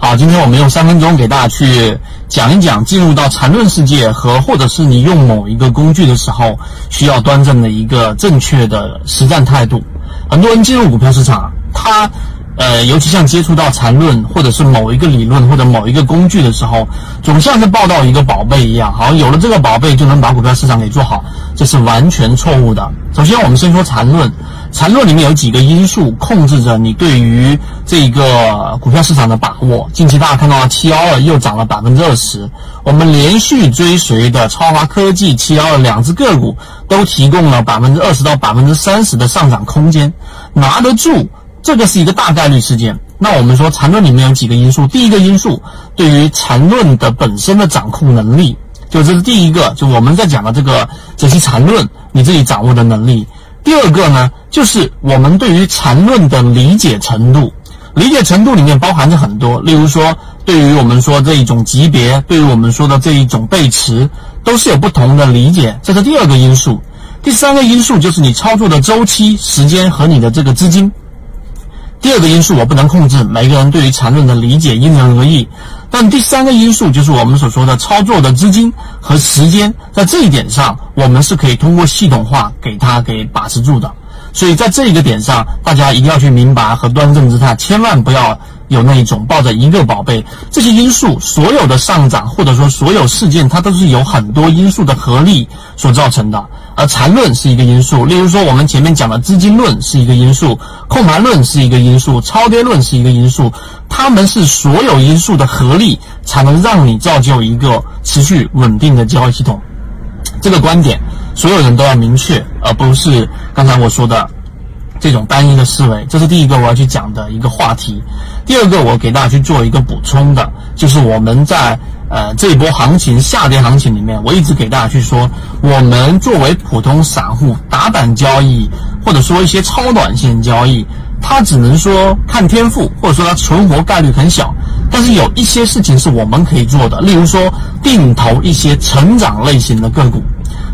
好，今天我们用三分钟给大家去讲一讲进入到缠论世界和或者是你用某一个工具的时候需要端正的一个正确的实战态度。很多人进入股票市场，他呃，尤其像接触到缠论或者是某一个理论或者某一个工具的时候，总像是抱到一个宝贝一样，好像有了这个宝贝就能把股票市场给做好，这是完全错误的。首先，我们先说缠论。缠论里面有几个因素控制着你对于这个股票市场的把握。近期大家看到了七幺二又涨了百分之二十，我们连续追随的超华科技、七幺二两只个股都提供了百分之二十到百分之三十的上涨空间，拿得住，这个是一个大概率事件。那我们说缠论里面有几个因素，第一个因素对于缠论的本身的掌控能力，就这是第一个，就我们在讲的这个解析缠论你自己掌握的能力。第二个呢，就是我们对于缠论的理解程度，理解程度里面包含着很多，例如说，对于我们说这一种级别，对于我们说的这一种背驰，都是有不同的理解，这是第二个因素。第三个因素就是你操作的周期、时间和你的这个资金。第二个因素我不能控制，每个人对于缠论的理解因人而异。但第三个因素就是我们所说的操作的资金和时间，在这一点上，我们是可以通过系统化给它给把持住的。所以在这一个点上，大家一定要去明白和端正姿态，千万不要有那一种抱着一个宝贝。这些因素所有的上涨，或者说所有事件，它都是有很多因素的合力所造成的。而缠论是一个因素，例如说我们前面讲的资金论是一个因素，控盘论是一个因素，超跌论是一个因素，它们是所有因素的合力，才能让你造就一个持续稳定的交易系统。这个观点，所有人都要明确，而不是刚才我说的这种单一的思维。这是第一个我要去讲的一个话题。第二个，我给大家去做一个补充的，就是我们在。呃，这一波行情下跌行情里面，我一直给大家去说，我们作为普通散户打板交易，或者说一些超短线交易，它只能说看天赋，或者说它存活概率很小。但是有一些事情是我们可以做的，例如说定投一些成长类型的个股。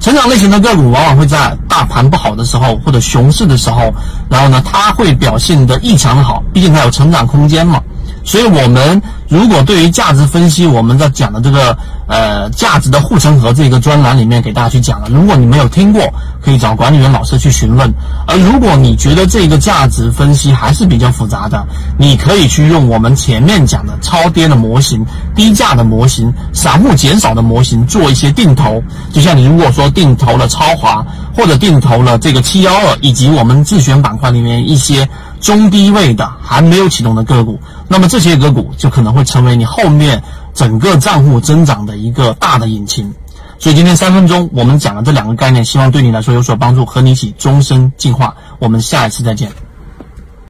成长类型的个股往往会在大盘不好的时候或者熊市的时候，然后呢，它会表现得异常好，毕竟它有成长空间嘛。所以，我们如果对于价值分析，我们在讲的这个呃价值的护城河这个专栏里面给大家去讲了。如果你没有听过，可以找管理员老师去询问。而如果你觉得这个价值分析还是比较复杂的，你可以去用我们前面讲的超跌的模型、低价的模型、散户减少的模型做一些定投。就像你如果说定投了超华，或者定投了这个七幺二，以及我们自选板块里面一些。中低位的还没有启动的个股，那么这些个股就可能会成为你后面整个账户增长的一个大的引擎。所以今天三分钟我们讲了这两个概念，希望对你来说有所帮助，和你一起终身进化。我们下一次再见。